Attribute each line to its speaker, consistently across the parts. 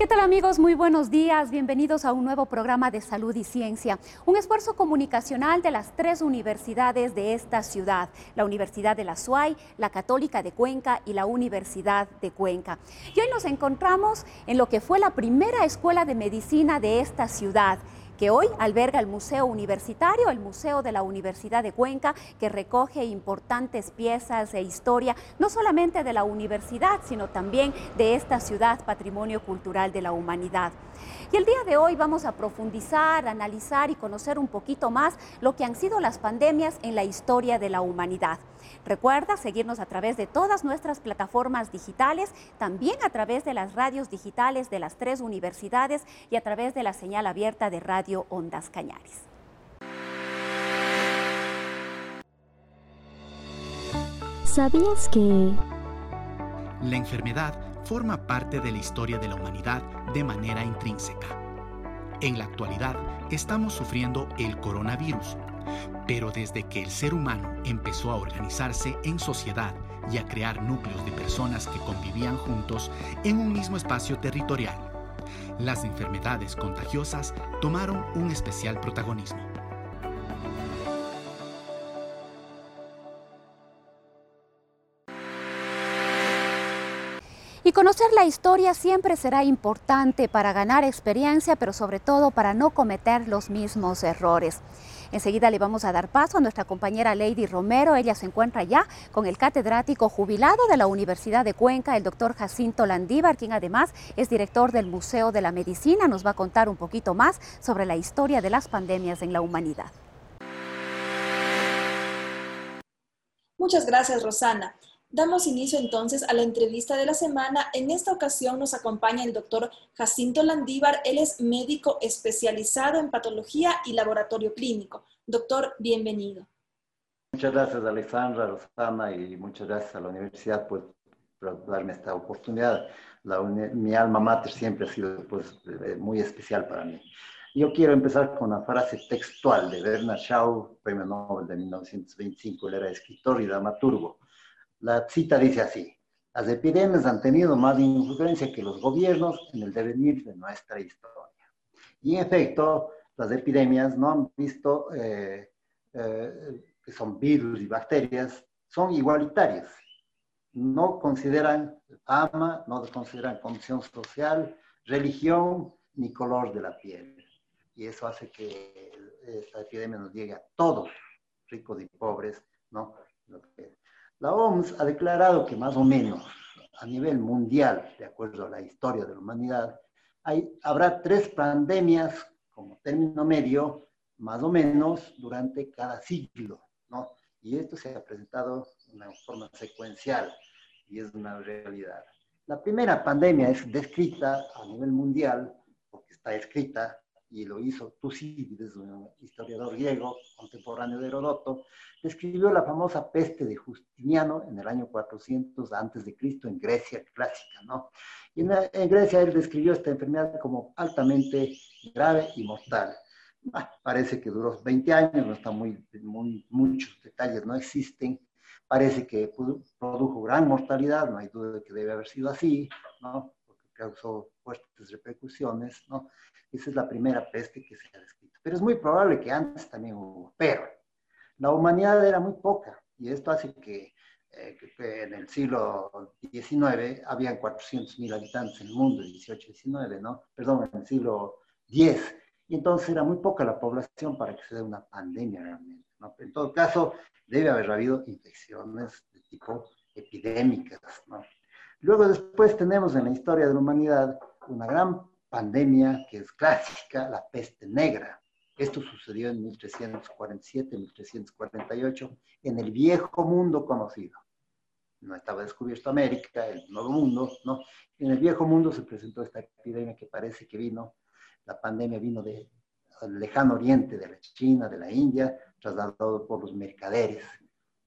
Speaker 1: ¿Qué tal amigos? Muy buenos días. Bienvenidos a un nuevo programa de salud y ciencia. Un esfuerzo comunicacional de las tres universidades de esta ciudad, la Universidad de la SUAY, la Católica de Cuenca y la Universidad de Cuenca. Y hoy nos encontramos en lo que fue la primera escuela de medicina de esta ciudad que hoy alberga el Museo Universitario, el Museo de la Universidad de Cuenca, que recoge importantes piezas de historia, no solamente de la universidad, sino también de esta ciudad, patrimonio cultural de la humanidad. Y el día de hoy vamos a profundizar, analizar y conocer un poquito más lo que han sido las pandemias en la historia de la humanidad. Recuerda seguirnos a través de todas nuestras plataformas digitales, también a través de las radios digitales de las tres universidades y a través de la señal abierta de Radio Ondas Cañares.
Speaker 2: ¿Sabías que... La enfermedad forma parte de la historia de la humanidad de manera intrínseca. En la actualidad estamos sufriendo el coronavirus, pero desde que el ser humano empezó a organizarse en sociedad y a crear núcleos de personas que convivían juntos en un mismo espacio territorial, las enfermedades contagiosas tomaron un especial protagonismo.
Speaker 1: Y conocer la historia siempre será importante para ganar experiencia, pero sobre todo para no cometer los mismos errores. Enseguida le vamos a dar paso a nuestra compañera Lady Romero. Ella se encuentra ya con el catedrático jubilado de la Universidad de Cuenca, el doctor Jacinto Landívar, quien además es director del Museo de la Medicina. Nos va a contar un poquito más sobre la historia de las pandemias en la humanidad.
Speaker 3: Muchas gracias, Rosana. Damos inicio entonces a la entrevista de la semana. En esta ocasión nos acompaña el doctor Jacinto Landívar. Él es médico especializado en patología y laboratorio clínico. Doctor, bienvenido.
Speaker 4: Muchas gracias, Alexandra, Rosana, y muchas gracias a la universidad por, darme esta oportunidad. mi alma mater siempre ha sido pues, eh, muy especial para mí. Yo quiero empezar con una frase textual de Bernard Shaw, premio Nobel de 1925. Él era escritor y dramaturgo la cita dice así, las epidemias han tenido más influencia que los gobiernos en el devenir de nuestra historia. Y en efecto, las epidemias no han visto eh, eh, que son virus y bacterias, son igualitarias. No consideran fama, no consideran condición social, religión ni color de la piel. Y eso hace que esta epidemia nos llegue a todos, ricos y pobres, ¿no? Lo que la OMS ha declarado que más o menos a nivel mundial, de acuerdo a la historia de la humanidad, habrá tres pandemias como término medio, más o menos, durante cada siglo, ¿no? Y esto se ha presentado de una forma secuencial y es una realidad. La primera pandemia es descrita a nivel mundial, porque está escrita y lo hizo Tucídides, un historiador griego contemporáneo de Herodoto, describió la famosa peste de Justiniano en el año 400 antes de Cristo en Grecia clásica, ¿no? Y en, Grecia él describió esta enfermedad como altamente grave y mortal. parece que duró 20 años, no está muy, muy, muchos detalles no existen. Parece que produjo gran mortalidad, no hay duda de que debe haber sido así, ¿no? Causó fuertes repercusiones, ¿no? Esa es la primera peste que se ha descrito. Pero es muy probable que antes también hubo. Pero la humanidad era muy poca y esto hace que, eh, en el siglo XIX habían 400.000 habitantes en el mundo, 18, 19, ¿no? Perdón, en el siglo X. Y entonces era muy poca la población para que se dé una pandemia realmente. ¿no? En todo caso, debe haber habido infecciones de tipo epidémicas. ¿no? Luego después tenemos en la historia de la humanidad una gran pandemia que es clásica, la peste negra. Esto sucedió en 1347, 1348, en el viejo mundo conocido. no estaba descubierto América, el Nuevo Mundo, ¿no? En el Viejo Mundo se presentó esta epidemia que parece que vino, la pandemia vino del lejano oriente, de la China, de la India, trasladado por los mercaderes.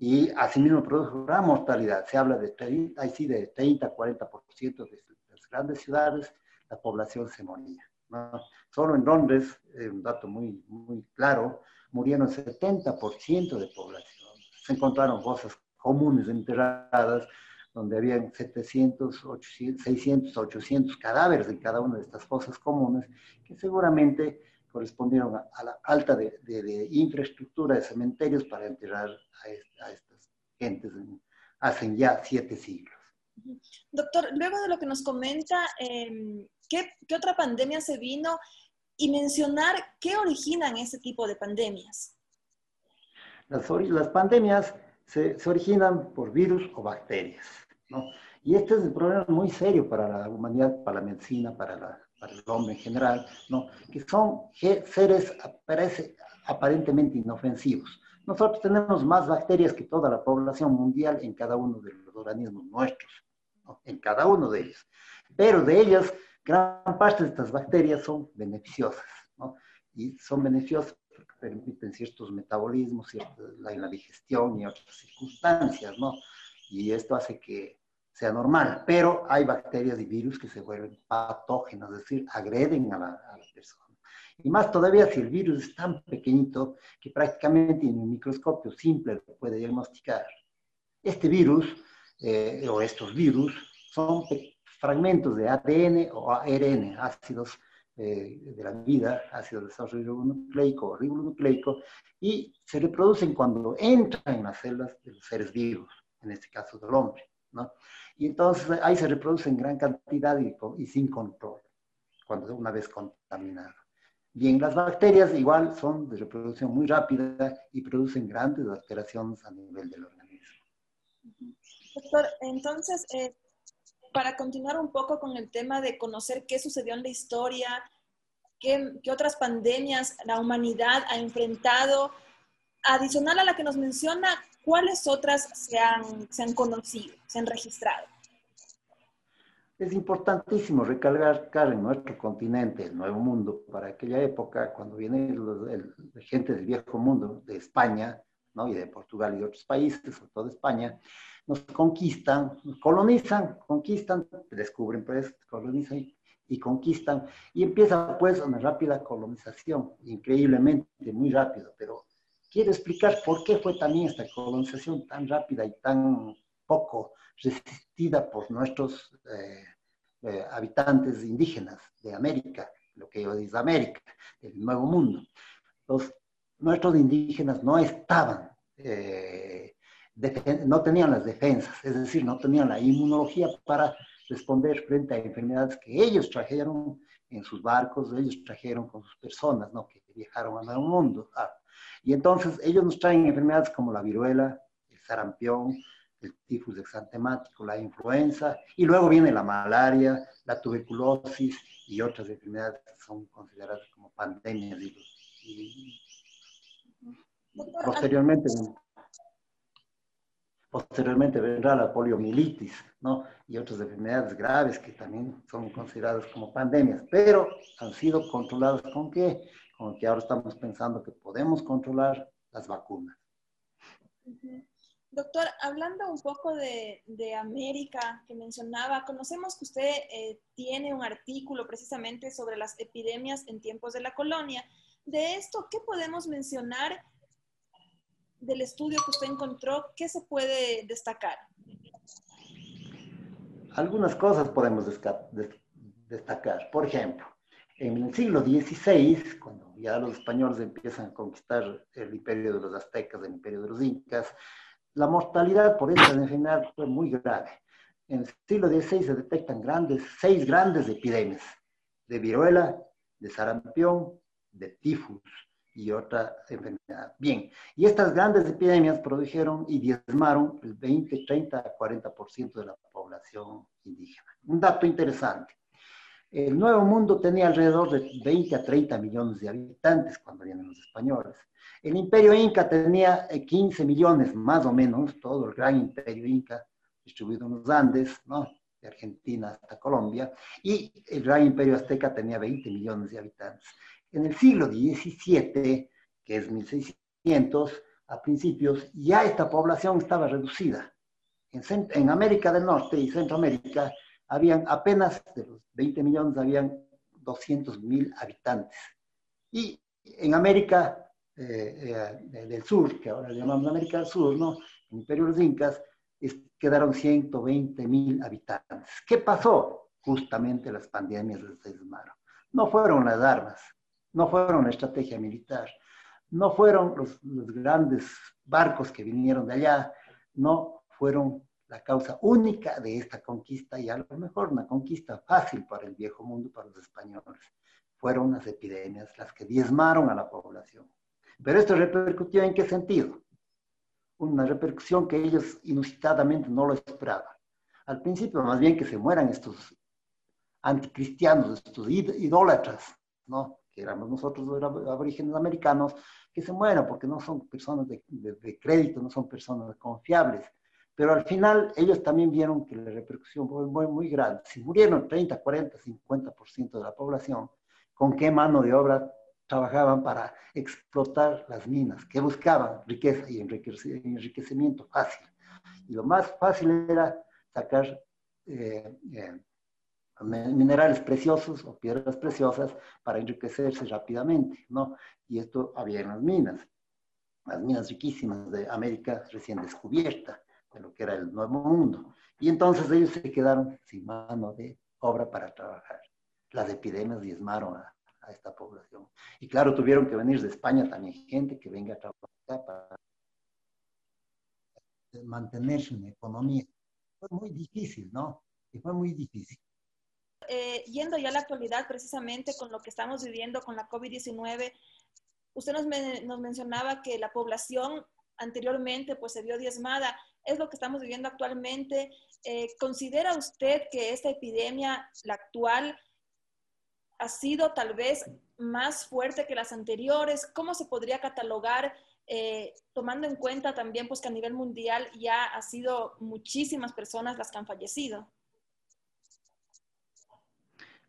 Speaker 4: Y asimismo produjo gran mortalidad. Se habla de, ahí sí, de 30, 40% de las grandes ciudades, la población se moría. ¿no? Solo en Londres, eh, un dato muy, muy claro, murieron 70% de población. Se encontraron cosas comunes enterradas, donde habían 700, 800, 600, 800 cadáveres en cada una de estas fosas comunes, que seguramente correspondieron a, la falta de, infraestructura de cementerios para enterrar a, estas gentes hace ya siete siglos.
Speaker 3: Doctor, luego de lo que nos comenta, em, ¿qué, ¿qué, otra pandemia se vino? Y mencionar qué originan ese tipo de pandemias.
Speaker 4: Las, las pandemias se, se, originan por virus o bacterias, ¿no? Y este es un problema muy serio para la humanidad, para la medicina, para, la, para el hombre en general, ¿no? Que son seres aparece, aparentemente inofensivos. Nosotros tenemos más bacterias que toda la población mundial en cada uno de los organismos nuestros, ¿no? en cada uno de ellos. Pero de ellas, gran parte de estas bacterias son beneficiosas, ¿no? Y son beneficiosas permiten ciertos metabolismos, la, la, digestión y otras circunstancias, ¿no? Y esto hace que sea normal, pero hay bacterias y virus que se vuelven patógenos, es decir, agreden a la, a la persona. Y más todavía si el virus es tan pequeñito que prácticamente en un microscopio simple lo puede diagnosticar. Este virus eh, o estos virus son fragmentos de ADN o ARN, ácidos eh, de la vida, ácido ribonucleico o ribonucleico, y se reproducen cuando entran en las células de los seres vivos, en este caso del hombre. ¿no? Y entonces ahí se reproduce en gran cantidad y, y sin control, cuando una vez contaminado. Bien, las bacterias igual son de reproducción muy rápida y producen grandes alteraciones a nivel del organismo.
Speaker 3: Doctor, entonces, eh, para continuar un poco con el tema de conocer qué sucedió en la historia, qué, otras pandemias la humanidad ha enfrentado, adicional a la que nos menciona, ¿cuáles otras se han, se han conocido, se han registrado?
Speaker 4: Es importantísimo recalcar en nuestro continente, el Nuevo Mundo, para aquella época, cuando viene gente del Viejo Mundo, de España, ¿no? y de Portugal y de otros países, sobre todo España, nos conquistan, nos colonizan, conquistan, descubren, pues, colonizan y, conquistan, y empieza pues una rápida colonización, increíblemente, muy rápido, pero quiero explicar por qué fue también esta colonización tan rápida y tan poco resistida por nuestros eh, eh, habitantes indígenas de América, lo que yo digo América, el Nuevo Mundo. Los, nuestros indígenas no estaban eh, no tenían las defensas, es decir, no tenían la inmunología para responder frente a enfermedades que ellos trajeron en sus barcos, ellos trajeron con sus personas, ¿no? que viajaron al mundo. Ah, y entonces ellos nos traen enfermedades como la viruela, el sarampión, el tifus exantemático, la influenza, y luego viene la malaria, la tuberculosis y otras enfermedades que son consideradas como pandemias. Y, posteriormente Posteriormente vendrá la poliomielitis, ¿no? Y otras enfermedades graves que también son consideradas como pandemias, pero han sido controladas con qué? Con que ahora estamos pensando que podemos controlar las vacunas.
Speaker 3: Doctor, hablando un poco de, de, América que mencionaba, conocemos que usted eh, tiene un artículo precisamente sobre las epidemias en tiempos de la colonia. De esto, ¿qué podemos mencionar del estudio que usted encontró, ¿qué se puede destacar?
Speaker 4: Algunas cosas podemos destacar. Por ejemplo, en el siglo XVI, cuando ya los españoles empiezan a conquistar el imperio de los aztecas, el imperio de los incas, la mortalidad por esta enfermedad fue muy grave. En el siglo XVI se detectan grandes, seis grandes epidemias de viruela, de sarampión, de tifus, y otra enfermedad. Bien, y estas grandes epidemias produjeron y diezmaron el 20, 30, 40% de la población indígena. Un dato interesante. El Nuevo Mundo tenía alrededor de 20 a 30 millones de habitantes cuando vienen los españoles. El imperio inca tenía 15 eh, millones, más o menos, todo el gran imperio inca distribuido en los Andes, ¿no? de Argentina hasta Colombia, y el gran imperio azteca tenía 20 millones de habitantes. En el siglo XVII, que es 1600, a principios, ya esta población estaba reducida. En, en América del Norte y Centroamérica habían apenas, de los 20 millones, habían 200 mil habitantes. Y en América eh, eh, del Sur, que ahora llamamos América del Sur, ¿no? El Imperio de los Incas, quedaron 120 mil habitantes. ¿Qué pasó? Justamente las pandemias les desmaron. No fueron las armas, no fueron la estrategia militar, no fueron los, los grandes barcos que vinieron de allá, no fueron la causa única de esta conquista y a lo mejor una conquista fácil para el viejo mundo, para los españoles. Fueron las epidemias las que diezmaron a la población. Pero esto repercutió en qué sentido? Una repercusión que ellos inusitadamente no lo esperaban. Al principio, más bien que se mueran estos anticristianos, estos idólatras, ¿no? Que éramos nosotros los aborígenes americanos, que se mueran porque no son personas de, de crédito, no son personas confiables. Pero al final ellos también vieron que la repercusión fue muy, muy grande. Si murieron 30, 40, 50% de la población, ¿con qué mano de obra trabajaban para explotar las minas, que buscaban riqueza y enriquecimiento fácil. Y lo más fácil era sacar eh, eh, minerales preciosos o piedras preciosas para enriquecerse rápidamente, ¿no? Y esto había en las minas, las minas riquísimas de América recién descubierta, de lo que era el Nuevo Mundo. Y entonces ellos se quedaron sin mano de obra para trabajar. Las epidemias diezmaron a, esta población. Y claro, tuvieron que venir de España también gente que venga a trabajar para mantenerse en economía. Fue muy difícil, ¿no? Y fue muy difícil.
Speaker 3: Eh, yendo ya a la actualidad, precisamente con lo que estamos viviendo con la COVID-19, usted nos, nos, mencionaba que la población anteriormente pues se vio diezmada. Es lo que estamos viviendo actualmente. Eh, ¿Considera usted que esta epidemia, la actual, ha sido tal vez más fuerte que las anteriores? ¿Cómo se podría catalogar, eh, tomando en cuenta también pues, que a nivel mundial ya ha sido muchísimas personas las que han fallecido?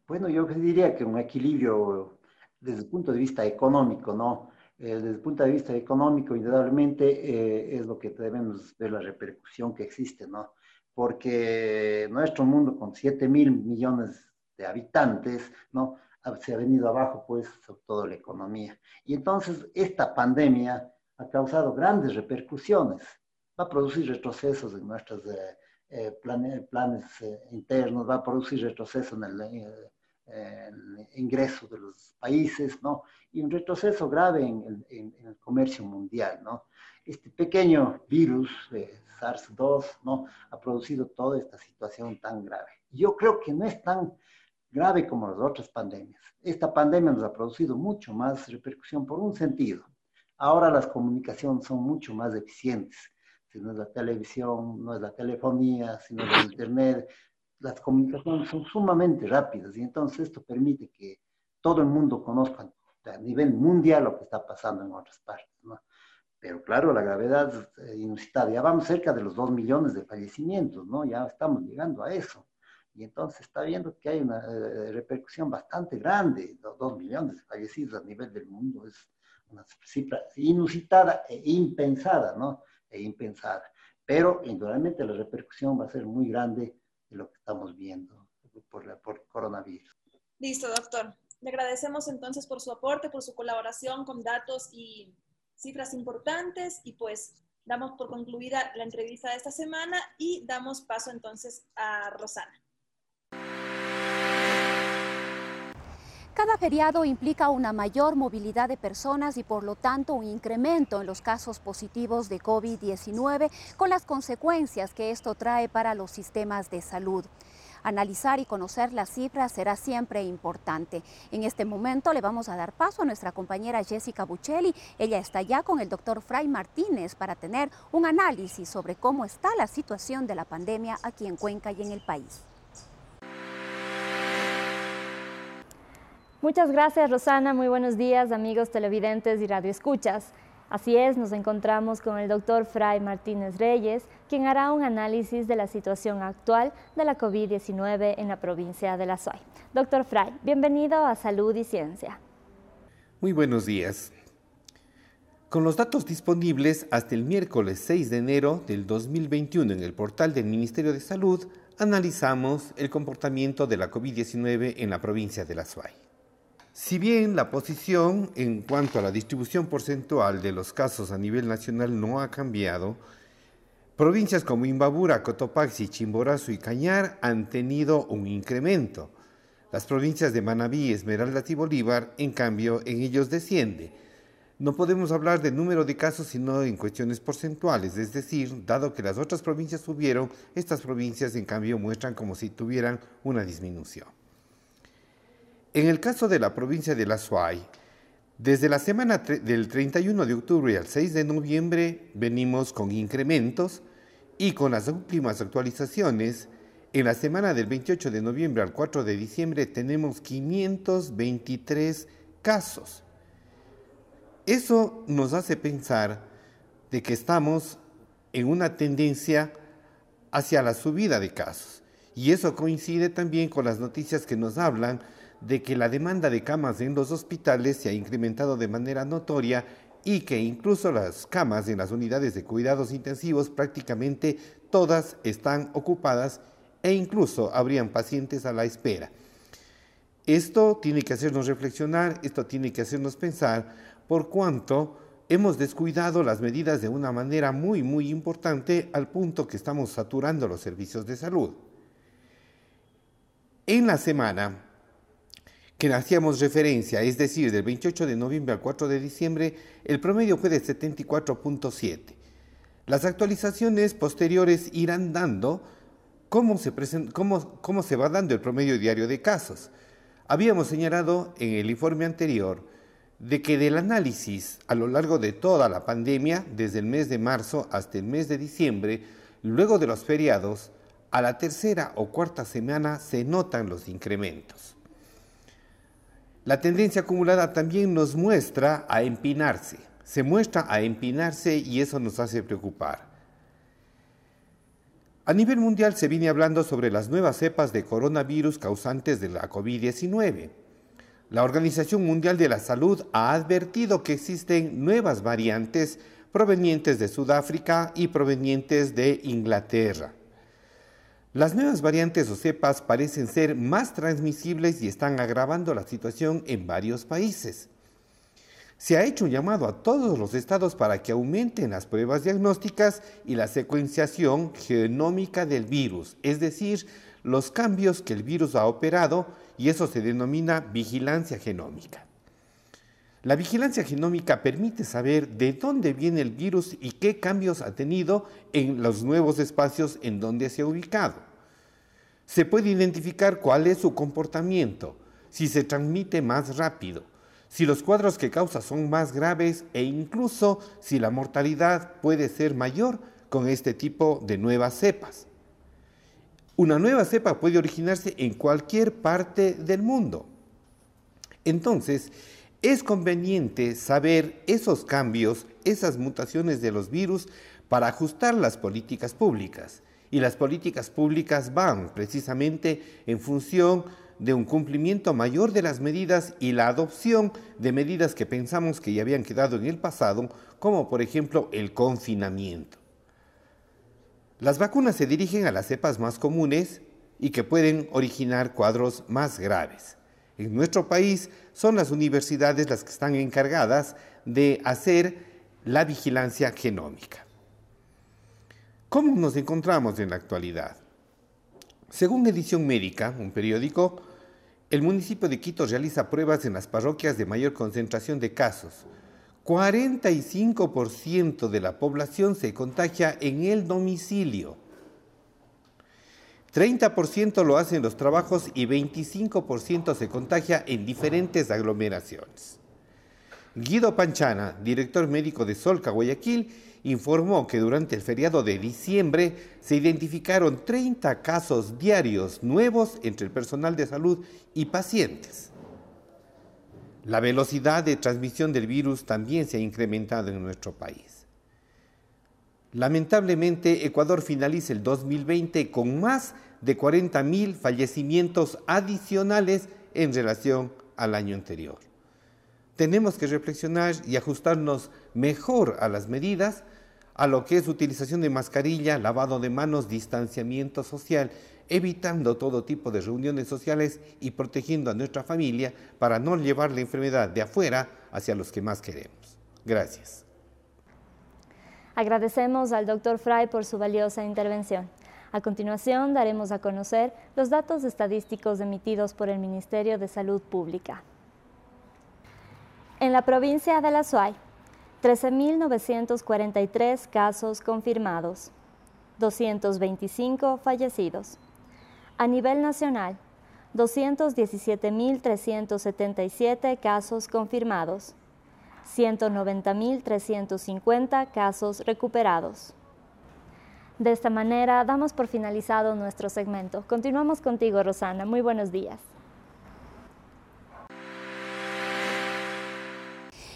Speaker 4: Bueno, yo diría que un equilibrio desde el punto de vista económico, ¿no? Eh, desde el punto de vista económico, indudablemente eh, es lo que debemos ver la repercusión que existe, ¿no? Porque nuestro mundo con 7 mil millones de habitantes, ¿no? Se ha venido abajo, pues, sobre todo la economía. Y entonces, esta pandemia ha causado grandes repercusiones. Va a producir retrocesos en nuestros eh, eh, planes eh, internos, va a producir retrocesos en el, ingreso de los países, ¿no? Y un retroceso grave en el, comercio mundial, ¿no? Este pequeño virus, SARS-2, ¿no? Ha producido toda esta situación tan grave. Yo creo que no es tan grave como las otras pandemias. Esta pandemia nos ha producido mucho más repercusión por un sentido. Ahora las comunicaciones son mucho más eficientes. Si no es la televisión, no es la telefonía, si no es el internet, las comunicaciones son sumamente rápidas y entonces esto permite que todo el mundo conozca a nivel mundial lo que está pasando en otras partes. ¿no? Pero claro, la gravedad es inusitada. Ya vamos cerca de los dos millones de fallecimientos, ¿no? Ya estamos llegando a eso y entonces está viendo que hay una eh, repercusión bastante grande, dos, millones de fallecidos a nivel del mundo, es una cifra inusitada e impensada, ¿no? E impensada. Pero indudablemente la repercusión va a ser muy grande lo que estamos viendo por, la, por coronavirus.
Speaker 3: Listo, doctor. Le agradecemos entonces por su aporte, por su colaboración con datos y cifras importantes y pues damos por concluida la entrevista de esta semana y damos paso entonces a Rosana.
Speaker 1: Cada feriado implica una mayor movilidad de personas y por lo tanto un incremento en los casos positivos de COVID-19 con las consecuencias que esto trae para los sistemas de salud. Analizar y conocer las cifras será siempre importante. En este momento le vamos a dar paso a nuestra compañera Jessica Buccelli. Ella está ya con el doctor Fray Martínez para tener un análisis sobre cómo está la situación de la pandemia aquí en Cuenca y en el país.
Speaker 5: Muchas gracias, Rosana. Muy buenos días, amigos televidentes y radioescuchas. Así es, nos encontramos con el doctor Fray Martínez Reyes, quien hará un análisis de la situación actual de la COVID-19 en la provincia de La Suay. Doctor Fray, bienvenido a Salud y Ciencia.
Speaker 6: Muy buenos días. Con los datos disponibles hasta el miércoles 6 de enero del 2021 en el portal del Ministerio de Salud, analizamos el comportamiento de la COVID-19 en la provincia de La Suay. Si bien la posición en cuanto a la distribución porcentual de los casos a nivel nacional no ha cambiado, provincias como Imbabura, Cotopaxi, Chimborazo y Cañar han tenido un incremento. Las provincias de Manabí, Esmeraldas y Bolívar, en cambio, en ellos desciende. No podemos hablar del número de casos sino en cuestiones porcentuales, es decir, dado que las otras provincias subieron, estas provincias en cambio muestran como si tuvieran una disminución. En el caso de la provincia de La Suay, desde la semana del 31 de octubre al 6 de noviembre venimos con incrementos y con las últimas actualizaciones, en la semana del 28 de noviembre al 4 de diciembre tenemos 523 casos. Eso nos hace pensar de que estamos en una tendencia hacia la subida de casos. Y eso coincide también con las noticias que nos hablan de que la demanda de camas en los hospitales se ha incrementado de manera notoria y que incluso las camas en las unidades de cuidados intensivos prácticamente todas están ocupadas e incluso habrían pacientes a la espera. Esto tiene que hacernos reflexionar, esto tiene que hacernos pensar por cuanto hemos descuidado las medidas de una manera muy, muy importante al punto que estamos saturando los servicios de salud. En la semana que hacíamos referencia, es decir, del 28 de noviembre al 4 de diciembre, el promedio fue de 74.7. Las actualizaciones posteriores irán dando cómo se, cómo, cómo se va dando el promedio diario de casos. Habíamos señalado en el informe anterior de que del análisis a lo largo de toda la pandemia, desde el mes de marzo hasta el mes de diciembre, luego de los feriados, a la tercera o cuarta semana se notan los incrementos. La tendencia acumulada también nos muestra a empinarse, se muestra a empinarse y eso nos hace preocupar. A nivel mundial se viene hablando sobre las nuevas cepas de coronavirus causantes de la COVID-19. La Organización Mundial de la Salud ha advertido que existen nuevas variantes provenientes de Sudáfrica y provenientes de Inglaterra. Las nuevas variantes o cepas parecen ser más transmisibles y están agravando la situación en varios países. Se ha hecho un llamado a todos los estados para que aumenten las pruebas diagnósticas y la secuenciación genómica del virus, es decir, los cambios que el virus ha operado y eso se denomina vigilancia genómica. La vigilancia genómica permite saber de dónde viene el virus y qué cambios ha tenido en los nuevos espacios en donde se ha ubicado. Se puede identificar cuál es su comportamiento, si se transmite más rápido, si los cuadros que causa son más graves e incluso si la mortalidad puede ser mayor con este tipo de nuevas cepas. Una nueva cepa puede originarse en cualquier parte del mundo. Entonces, es conveniente saber esos cambios, esas mutaciones de los virus para ajustar las políticas públicas. Y las políticas públicas van precisamente en función de un cumplimiento mayor de las medidas y la adopción de medidas que pensamos que ya habían quedado en el pasado, como por ejemplo el confinamiento. Las vacunas se dirigen a las cepas más comunes y que pueden originar cuadros más graves. En nuestro país son las universidades las que están encargadas de hacer la vigilancia genómica. ¿Cómo nos encontramos en la actualidad? Según Edición Médica, un periódico, el municipio de Quito realiza pruebas en las parroquias de mayor concentración de casos. 45% de la población se contagia en el domicilio. 30% lo hacen los trabajos y 25% se contagia en diferentes aglomeraciones. Guido Panchana, director médico de Solca, Guayaquil, informó que durante el feriado de diciembre se identificaron 30 casos diarios nuevos entre el personal de salud y pacientes. La velocidad de transmisión del virus también se ha incrementado en nuestro país. Lamentablemente, Ecuador finaliza el 2020 con más de 40.000 fallecimientos adicionales en relación al año anterior. Tenemos que reflexionar y ajustarnos mejor a las medidas, a lo que es utilización de mascarilla, lavado de manos, distanciamiento social, evitando todo tipo de reuniones sociales y protegiendo a nuestra familia para no llevar la enfermedad de afuera hacia los que más queremos. Gracias.
Speaker 5: Agradecemos al doctor Fry por su valiosa intervención. A continuación daremos a conocer los datos estadísticos emitidos por el Ministerio de Salud Pública. En la provincia de La Suay, 13.943 casos confirmados, 225 fallecidos. A nivel nacional, 217.377 casos confirmados, 190.350 casos recuperados. De esta manera damos por finalizado nuestro segmento. Continuamos contigo, Rosana. Muy buenos días.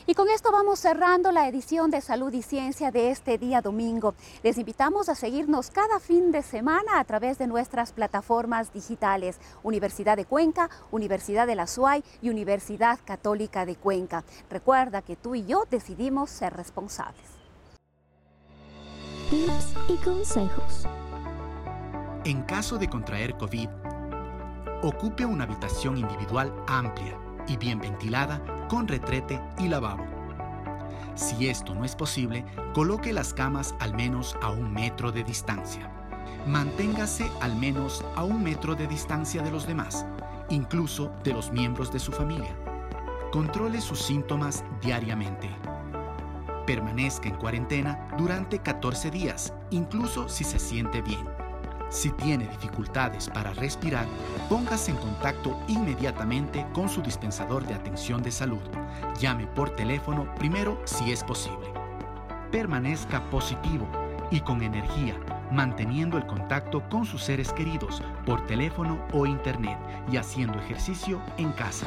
Speaker 1: Y con esto vamos cerrando la edición de Salud y Ciencia de este día domingo. Les invitamos a seguirnos cada fin de semana a través de nuestras plataformas digitales, Universidad de Cuenca, Universidad de la SUAY y Universidad Católica de Cuenca. Recuerda que tú y yo decidimos ser responsables.
Speaker 7: Tips y consejos.
Speaker 2: En caso de contraer COVID, ocupe una habitación individual amplia y bien ventilada con retrete y lavabo. Si esto no es posible, coloque las camas al menos a un metro de distancia. Manténgase al menos a un metro de distancia de los demás, incluso de los miembros de su familia. Controle sus síntomas diariamente. Permanezca en cuarentena durante 14 días, incluso si se siente bien. Si tiene dificultades para respirar, póngase en contacto inmediatamente con su dispensador de atención de salud. Llame por teléfono primero si es posible. Permanezca positivo y con energía, manteniendo el contacto con sus seres queridos por teléfono o internet y haciendo ejercicio en casa.